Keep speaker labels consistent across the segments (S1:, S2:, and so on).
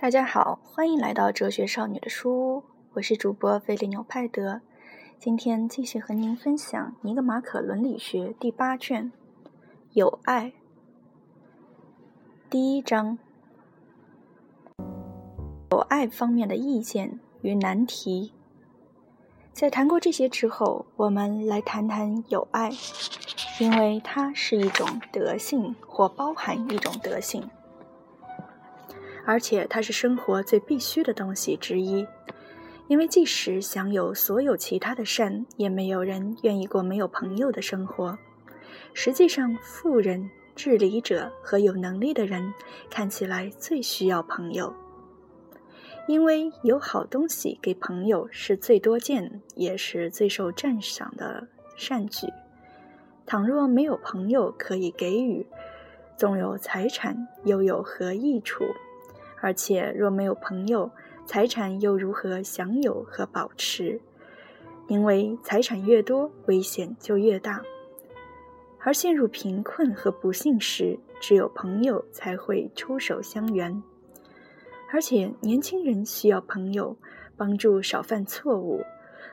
S1: 大家好，欢迎来到哲学少女的书屋，我是主播菲利纽派德。今天继续和您分享《尼格马可伦理学》第八卷《有爱》第一章：有爱方面的意见与难题。在谈过这些之后，我们来谈谈有爱，因为它是一种德性，或包含一种德性。而且它是生活最必须的东西之一，因为即使享有所有其他的善，也没有人愿意过没有朋友的生活。实际上，富人、治理者和有能力的人看起来最需要朋友，因为有好东西给朋友是最多见，也是最受赞赏的善举。倘若没有朋友可以给予，纵有财产，又有何益处？而且，若没有朋友，财产又如何享有和保持？因为财产越多，危险就越大。而陷入贫困和不幸时，只有朋友才会出手相援。而且，年轻人需要朋友帮助少犯错误，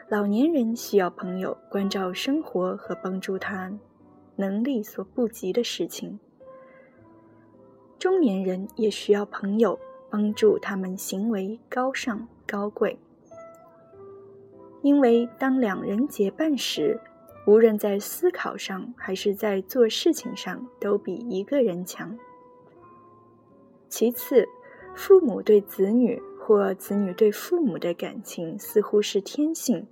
S1: 老年人需要朋友关照生活和帮助他能力所不及的事情。中年人也需要朋友。帮助他们行为高尚高贵，因为当两人结伴时，无论在思考上还是在做事情上，都比一个人强。其次，父母对子女或子女对父母的感情似乎是天性，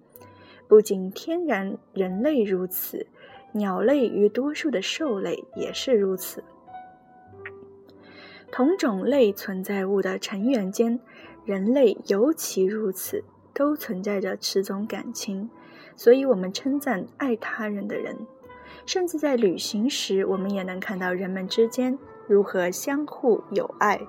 S1: 不仅天然人类如此，鸟类与多数的兽类也是如此。同种类存在物的成员间，人类尤其如此，都存在着此种感情，所以我们称赞爱他人的人。甚至在旅行时，我们也能看到人们之间如何相互友爱。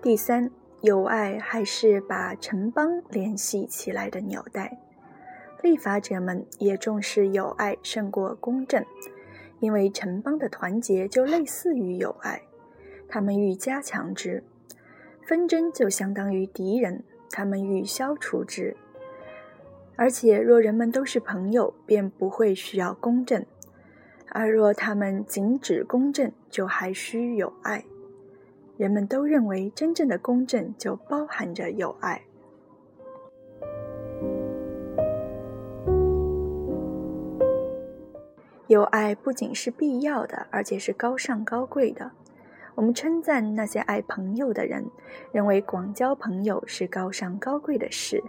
S1: 第三，友爱还是把城邦联系起来的纽带。立法者们也重视友爱胜过公正，因为城邦的团结就类似于友爱，他们欲加强之；纷争就相当于敌人，他们欲消除之。而且，若人们都是朋友，便不会需要公正；而若他们仅指公正，就还需友爱。人们都认为，真正的公正就包含着友爱。友爱不仅是必要的，而且是高尚高贵的。我们称赞那些爱朋友的人，认为广交朋友是高尚高贵的事。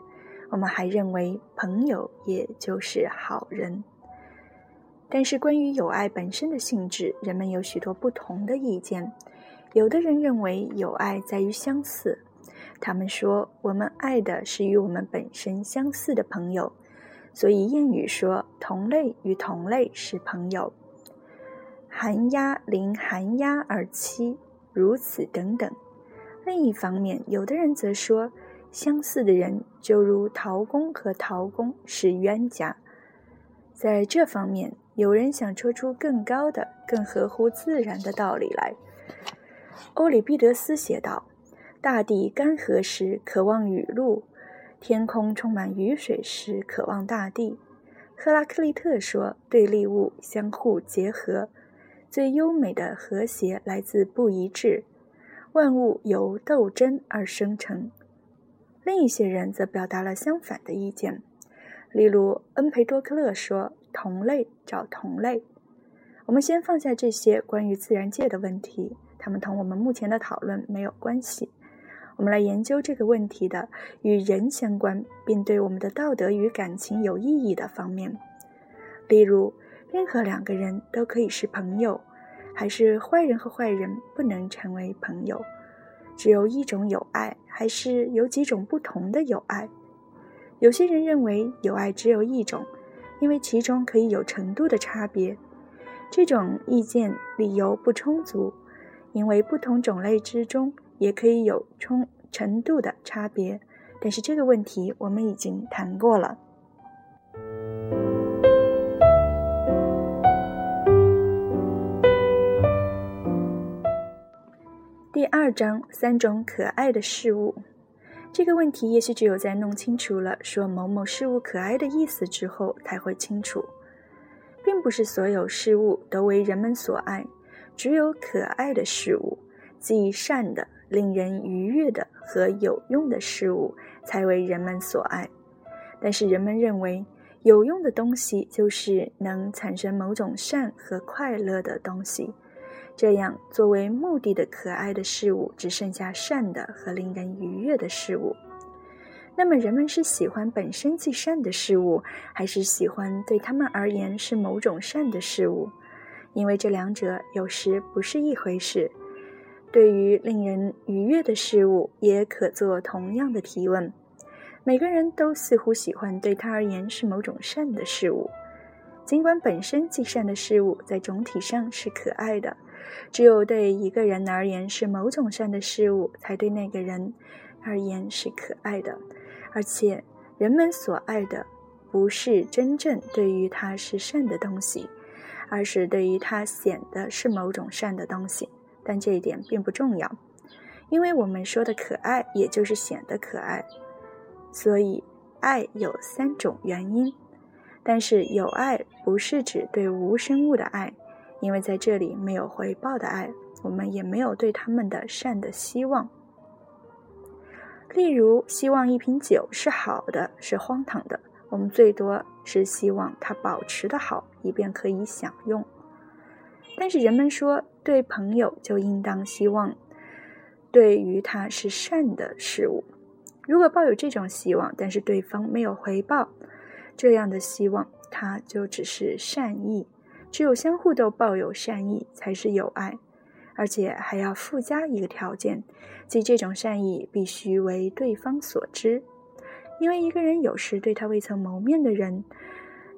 S1: 我们还认为朋友也就是好人。但是关于友爱本身的性质，人们有许多不同的意见。有的人认为友爱在于相似，他们说我们爱的是与我们本身相似的朋友。所以谚语说：“同类与同类是朋友。”寒鸦临寒鸦而栖，如此等等。另一方面，有的人则说，相似的人就如陶工和陶工是冤家。在这方面，有人想说出更高的、更合乎自然的道理来。欧里庇得斯写道：“大地干涸时，渴望雨露。”天空充满雨水时，渴望大地。赫拉克利特说：“对立物相互结合，最优美的和谐来自不一致。万物由斗争而生成。”另一些人则表达了相反的意见，例如恩培多克勒说：“同类找同类。”我们先放下这些关于自然界的问题，它们同我们目前的讨论没有关系。我们来研究这个问题的与人相关，并对我们的道德与感情有意义的方面。例如，任何两个人都可以是朋友，还是坏人和坏人不能成为朋友？只有一种友爱，还是有几种不同的友爱？有些人认为友爱只有一种，因为其中可以有程度的差别。这种意见理由不充足，因为不同种类之中。也可以有冲程度的差别但是这个问题我们已经谈过了。第二章三种可爱的事物。这个问题也许只有在弄清楚了说某某事物可爱的意思之后才会清楚。并不是所有事物都为人们所爱只有可爱的事物即善的令人愉悦的和有用的事物才为人们所爱。但是人们认为有用的东西就是能产生某种善和快乐的东西。这样，作为目的的可爱的事物只剩下善的和令人愉悦的事物。那么，人们是喜欢本身即善的事物，还是喜欢对他们而言是某种善的事物？因为这两者有时不是一回事。对于令人愉悦的事物，也可做同样的提问。每个人都似乎喜欢对他而言是某种善的事物，尽管本身即善的事物在总体上是可爱的。只有对一个人而言是某种善的事物，才对那个人而言是可爱的。而且，人们所爱的不是真正对于他是善的东西，而是对于他显得是某种善的东西。但这一点并不重要，因为我们说的可爱，也就是显得可爱。所以，爱有三种原因，但是有爱不是指对无生物的爱。因为在这里没有回报的爱，我们也没有对他们的善的希望。例如，希望一瓶酒是好的，是荒唐的。我们最多是希望它保持的好，以便可以享用。但是人们说，对朋友就应当希望，对于他是善的事物。如果抱有这种希望，但是对方没有回报，这样的希望，它就只是善意。只有相互都抱有善意，才是友爱，而且还要附加一个条件，即这种善意必须为对方所知。因为一个人有时对他未曾谋面的人，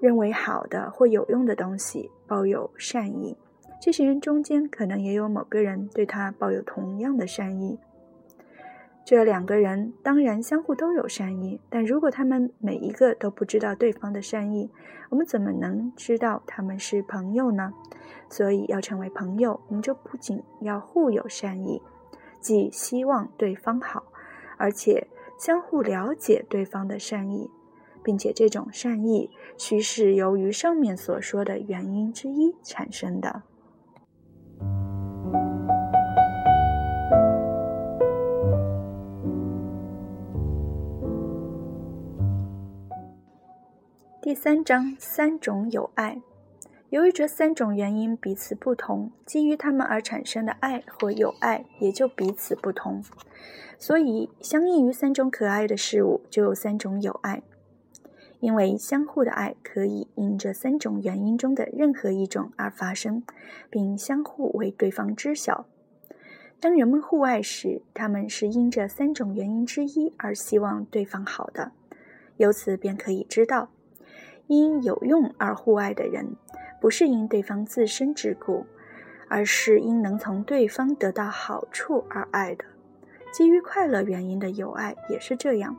S1: 认为好的或有用的东西抱有善意，这些人中间可能也有某个人对他抱有同样的善意。这两个人当然相互都有善意，但如果他们每一个都不知道对方的善意，我们怎么能知道他们是朋友呢？所以要成为朋友，我们就不仅要互有善意，即希望对方好，而且相互了解对方的善意，并且这种善意须是由于上面所说的原因之一产生的。第三章三种友爱，由于这三种原因彼此不同，基于它们而产生的爱或友爱也就彼此不同，所以相应于三种可爱的事物，就有三种友爱。因为相互的爱可以因这三种原因中的任何一种而发生，并相互为对方知晓。当人们互爱时，他们是因这三种原因之一而希望对方好的，由此便可以知道。因有用而互爱的人，不是因对方自身之故，而是因能从对方得到好处而爱的。基于快乐原因的友爱也是这样。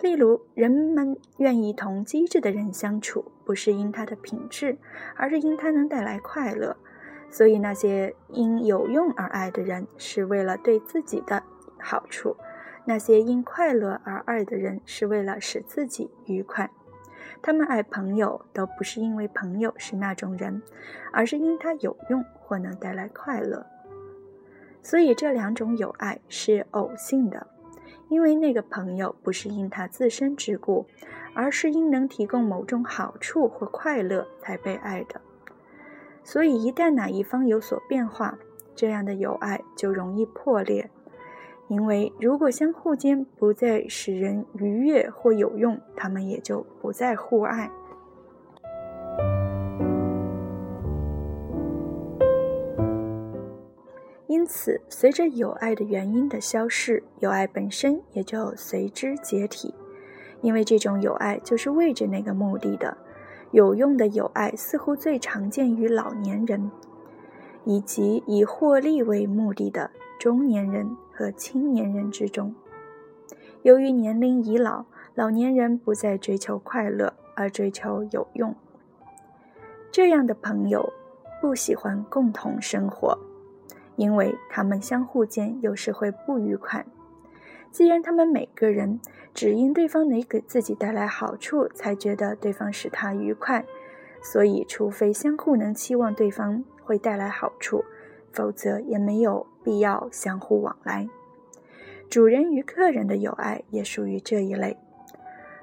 S1: 例如，人们愿意同机智的人相处，不是因他的品质，而是因他能带来快乐。所以，那些因有用而爱的人，是为了对自己的好处；那些因快乐而爱的人，是为了使自己愉快。他们爱朋友，都不是因为朋友是那种人，而是因他有用或能带来快乐。所以这两种友爱是偶性的，因为那个朋友不是因他自身之故，而是因能提供某种好处或快乐才被爱的。所以一旦哪一方有所变化，这样的友爱就容易破裂。因为如果相互间不再使人愉悦或有用，他们也就不再互爱。因此，随着有爱的原因的消逝，有爱本身也就随之解体。因为这种有爱就是为着那个目的的。有用的友爱似乎最常见于老年人，以及以获利为目的的中年人。和青年人之中，由于年龄已老，老年人不再追求快乐，而追求有用。这样的朋友不喜欢共同生活，因为他们相互间有时会不愉快。既然他们每个人只因对方能给自己带来好处，才觉得对方使他愉快，所以除非相互能期望对方会带来好处，否则也没有必要相互往来。主人与客人的友爱也属于这一类。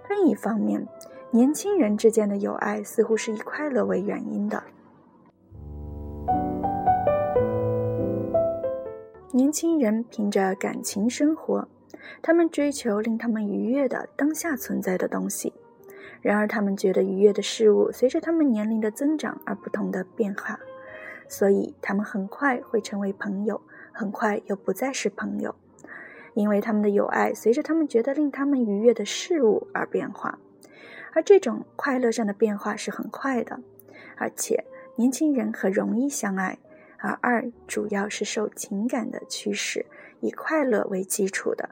S1: 另一方面，年轻人之间的友爱似乎是以快乐为原因的。年轻人凭着感情生活，他们追求令他们愉悦的当下存在的东西。然而，他们觉得愉悦的事物随着他们年龄的增长而不同的变化，所以他们很快会成为朋友，很快又不再是朋友，因为他们的友爱随着他们觉得令他们愉悦的事物而变化。而这种快乐上的变化是很快的，而且年轻人很容易相爱。而爱主要是受情感的驱使，以快乐为基础的，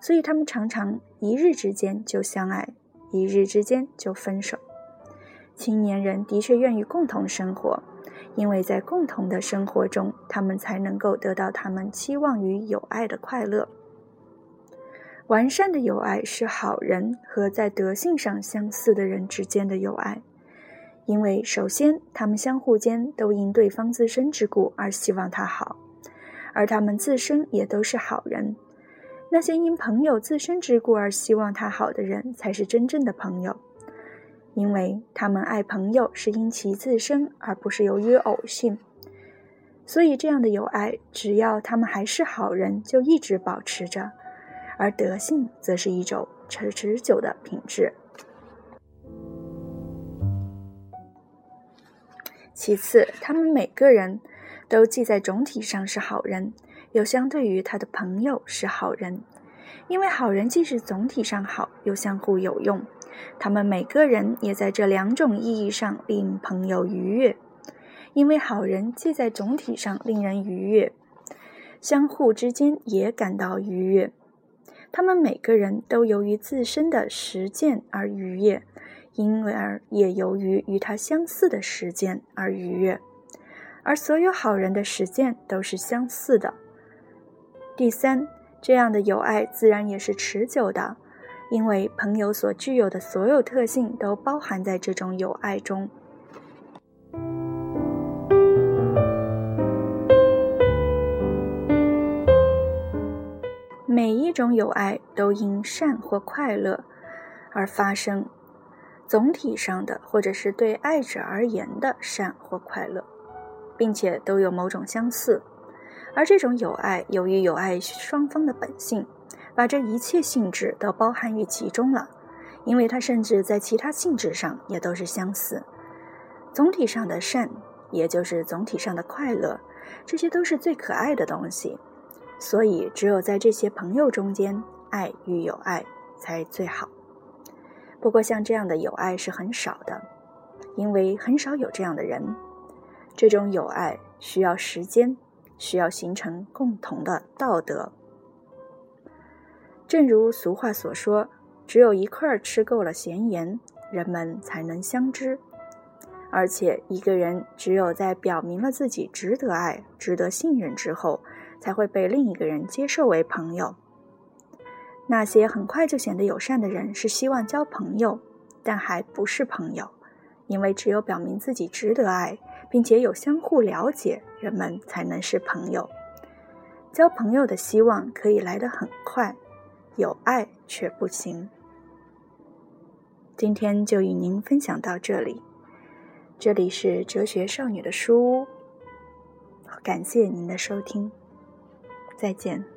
S1: 所以他们常常一日之间就相爱，一日之间就分手。青年人的确愿意共同生活，因为在共同的生活中，他们才能够得到他们期望与友爱的快乐。完善的友爱是好人和在德性上相似的人之间的友爱。因为首先，他们相互间都因对方自身之故而希望他好，而他们自身也都是好人。那些因朋友自身之故而希望他好的人，才是真正的朋友，因为他们爱朋友是因其自身，而不是由于偶性。所以，这样的友爱，只要他们还是好人，就一直保持着；而德性，则是一种持持久的品质。其次，他们每个人都既在总体上是好人，又相对于他的朋友是好人。因为好人既是总体上好，又相互有用，他们每个人也在这两种意义上令朋友愉悦。因为好人既在总体上令人愉悦，相互之间也感到愉悦。他们每个人都由于自身的实践而愉悦。因而也由于与他相似的实践而愉悦，而所有好人的实践都是相似的。第三，这样的友爱自然也是持久的，因为朋友所具有的所有特性都包含在这种友爱中。每一种友爱都因善或快乐而发生。总体上的，或者是对爱者而言的善或快乐，并且都有某种相似，而这种友爱由于友爱双方的本性，把这一切性质都包含于其中了，因为它甚至在其他性质上也都是相似。总体上的善，也就是总体上的快乐，这些都是最可爱的东西，所以只有在这些朋友中间，爱与友爱才最好。不过，像这样的友爱是很少的，因为很少有这样的人。这种友爱需要时间，需要形成共同的道德。正如俗话所说：“只有一块吃够了咸盐，人们才能相知。”而且，一个人只有在表明了自己值得爱、值得信任之后，才会被另一个人接受为朋友。那些很快就显得友善的人，是希望交朋友，但还不是朋友，因为只有表明自己值得爱，并且有相互了解，人们才能是朋友。交朋友的希望可以来得很快，有爱却不行。今天就与您分享到这里，这里是哲学少女的书屋，感谢您的收听，再见。